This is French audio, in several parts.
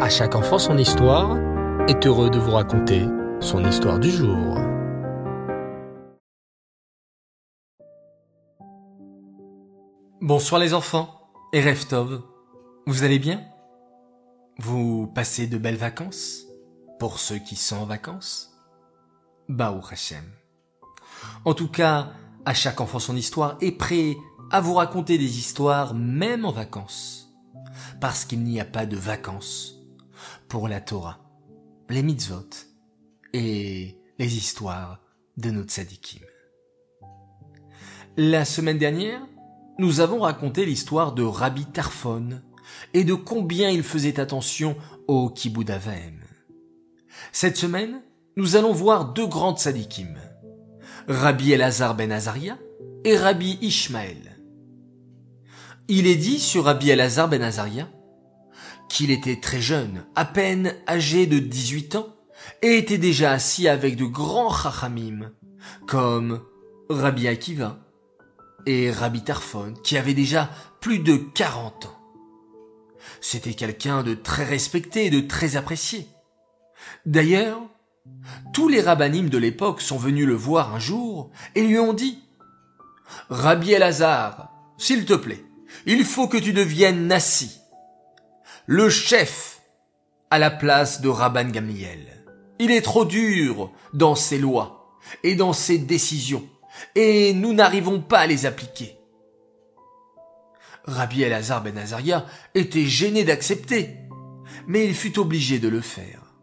À chaque enfant son histoire est heureux de vous raconter son histoire du jour. Bonsoir les enfants et Reftov. Vous allez bien? Vous passez de belles vacances? Pour ceux qui sont en vacances? Baou Hashem. En tout cas, à chaque enfant son histoire est prêt à vous raconter des histoires même en vacances. Parce qu'il n'y a pas de vacances pour la Torah, les mitzvot et les histoires de notre sadikim. La semaine dernière, nous avons raconté l'histoire de Rabbi Tarfon et de combien il faisait attention au kibbud Cette semaine, nous allons voir deux grandes sadikim, Rabbi Elazar ben Azaria et Rabbi Ishmael. Il est dit sur Rabbi Elazar ben Azaria qu'il était très jeune, à peine âgé de 18 ans, et était déjà assis avec de grands chachamim, comme Rabbi Akiva et Rabbi Tarfon, qui avaient déjà plus de 40 ans. C'était quelqu'un de très respecté et de très apprécié. D'ailleurs, tous les rabbinim de l'époque sont venus le voir un jour et lui ont dit Rabbi Elazar, s'il te plaît, il faut que tu deviennes Nassi, le chef, à la place de Rabban Gamliel. Il est trop dur dans ses lois et dans ses décisions, et nous n'arrivons pas à les appliquer. Rabbi Elazar ben Azaria était gêné d'accepter, mais il fut obligé de le faire.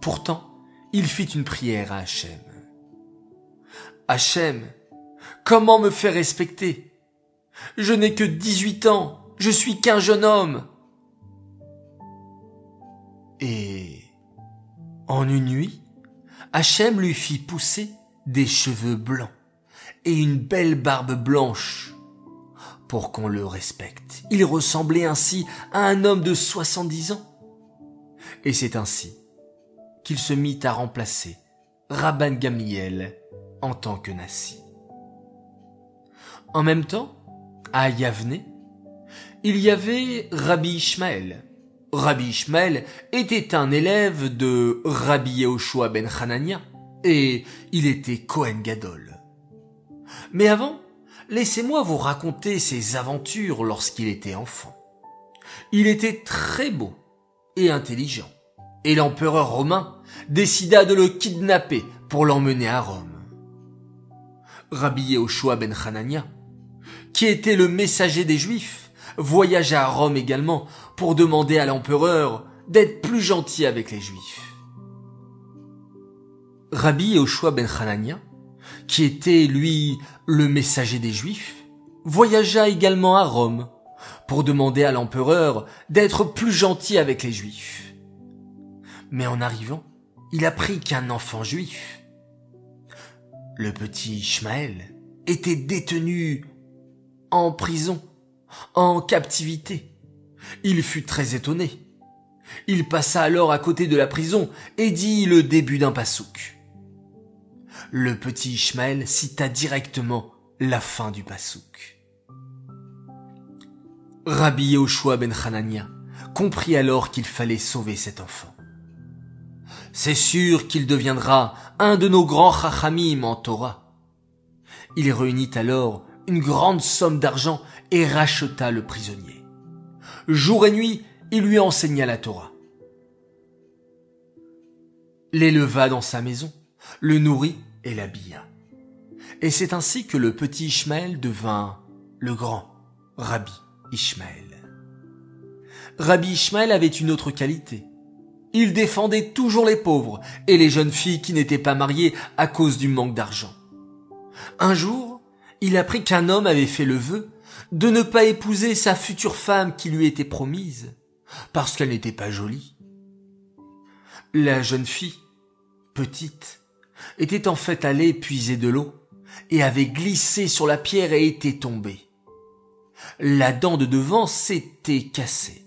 Pourtant, il fit une prière à Hachem. Hachem, comment me faire respecter? Je n'ai que dix-huit ans, je suis qu'un jeune homme. Et, en une nuit, Hachem lui fit pousser des cheveux blancs et une belle barbe blanche pour qu'on le respecte. Il ressemblait ainsi à un homme de soixante-dix ans. Et c'est ainsi qu'il se mit à remplacer Rabban Gamiel en tant que Nassi. En même temps, à Yavne, il y avait Rabbi Ishmael. Rabbi Ishmael était un élève de Rabbi Yehoshua ben Hanania et il était Kohen Gadol. Mais avant, laissez-moi vous raconter ses aventures lorsqu'il était enfant. Il était très beau et intelligent et l'empereur romain décida de le kidnapper pour l'emmener à Rome. Rabbi Yehoshua ben Hanania, qui était le messager des Juifs, voyagea à Rome également pour demander à l'empereur d'être plus gentil avec les Juifs. Rabbi Yehoshua ben Hanania, qui était lui le messager des Juifs, voyagea également à Rome pour demander à l'empereur d'être plus gentil avec les Juifs. Mais en arrivant, il apprit qu'un enfant juif, le petit Ishmaël, était détenu en prison, en captivité. Il fut très étonné. Il passa alors à côté de la prison et dit le début d'un pasouk. Le petit Ishmaël cita directement la fin du pasouk. Rabbi Yehoshua ben Hanania comprit alors qu'il fallait sauver cet enfant c'est sûr qu'il deviendra un de nos grands chachamim en Torah. Il réunit alors une grande somme d'argent et racheta le prisonnier. Jour et nuit, il lui enseigna la Torah. L'éleva dans sa maison, le nourrit et l'habilla. Et c'est ainsi que le petit Ishmaël devint le grand Rabbi Ishmaël. Rabbi Ishmaël avait une autre qualité. Il défendait toujours les pauvres et les jeunes filles qui n'étaient pas mariées à cause du manque d'argent. Un jour, il apprit qu'un homme avait fait le vœu de ne pas épouser sa future femme qui lui était promise, parce qu'elle n'était pas jolie. La jeune fille, petite, était en fait allée puiser de l'eau et avait glissé sur la pierre et était tombée. La dent de devant s'était cassée.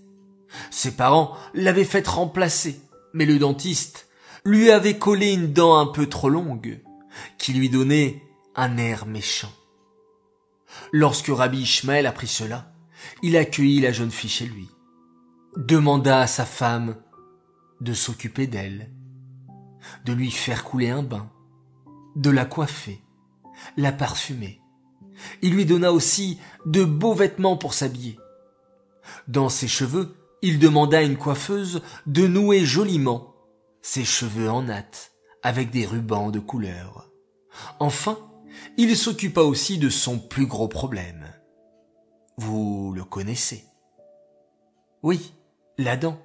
Ses parents l'avaient fait remplacer, mais le dentiste lui avait collé une dent un peu trop longue, qui lui donnait un air méchant. Lorsque Rabbi Ishmael apprit cela, il accueillit la jeune fille chez lui. demanda à sa femme de s'occuper d'elle, de lui faire couler un bain, de la coiffer, la parfumer. Il lui donna aussi de beaux vêtements pour s'habiller. Dans ses cheveux, il demanda à une coiffeuse de nouer joliment ses cheveux en natte avec des rubans de couleur. Enfin, il s'occupa aussi de son plus gros problème. Vous le connaissez. Oui, la dent.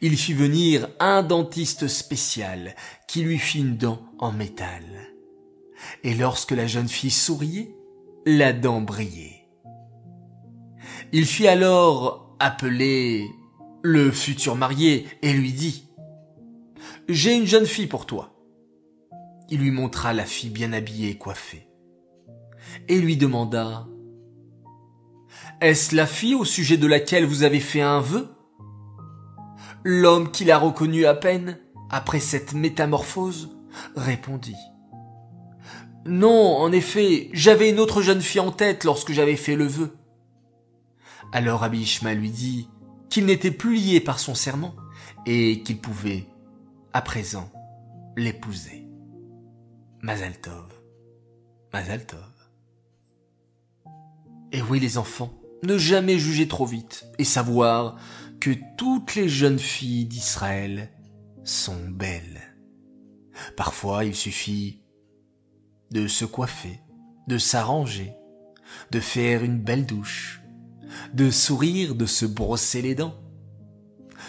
Il fit venir un dentiste spécial qui lui fit une dent en métal. Et lorsque la jeune fille souriait, la dent brillait. Il fit alors appeler le futur marié et lui dit J'ai une jeune fille pour toi. Il lui montra la fille bien habillée et coiffée. Et lui demanda Est-ce la fille au sujet de laquelle vous avez fait un vœu? L'homme qui l'a reconnue à peine, après cette métamorphose, répondit. Non, en effet, j'avais une autre jeune fille en tête lorsque j'avais fait le vœu. Alors Abi lui dit qu'il n'était plus lié par son serment et qu'il pouvait, à présent, l'épouser. Mazaltov. Mazaltov. Et oui les enfants, ne jamais juger trop vite et savoir que toutes les jeunes filles d'Israël sont belles. Parfois, il suffit de se coiffer, de s'arranger, de faire une belle douche, de sourire, de se brosser les dents.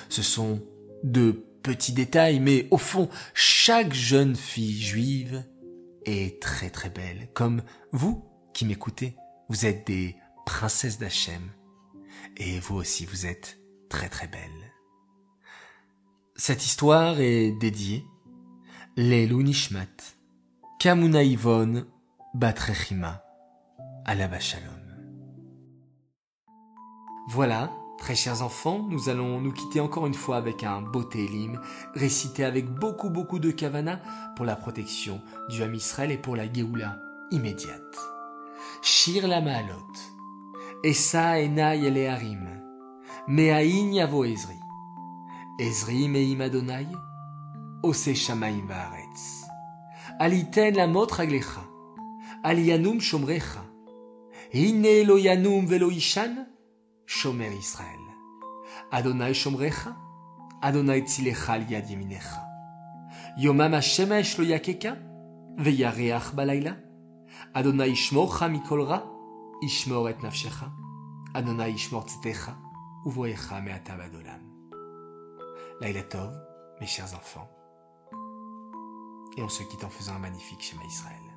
Ce sont de petits détails, mais au fond, chaque jeune fille juive est très très belle, comme vous qui m'écoutez. Vous êtes des princesses d'Hachem, et vous aussi vous êtes très très belle. Cette histoire est dédiée les Nishmat, Kamuna Ivon, Batrechima, Alava Shalom. Voilà, très chers enfants, nous allons nous quitter encore une fois avec un beau Télim, récité avec beaucoup beaucoup de kavana pour la protection du Ham Israël et pour la Géoula immédiate. Shir la Maalot, Esa Enay Eleharim, Me'ain yavo Ezri. Ezri me'im Adonai, Ose shamaim va'aretz. Aliten la mot raglecha. Alianum shomrecha. Hine lo yanum shomer Israël. Adonai shomrecha, Adonai tzilecha al yad yeminecha. Yomam hashemesh lo yakeka, veyareach balayla. Adonai ishmorcha mikol ra, ishmor et nafshecha. Adonai ishmor tzetecha. Uvoecha Me'ata Badolam. Laila Tov, mes chers enfants. Et on se quitte en faisant un magnifique schéma Israël.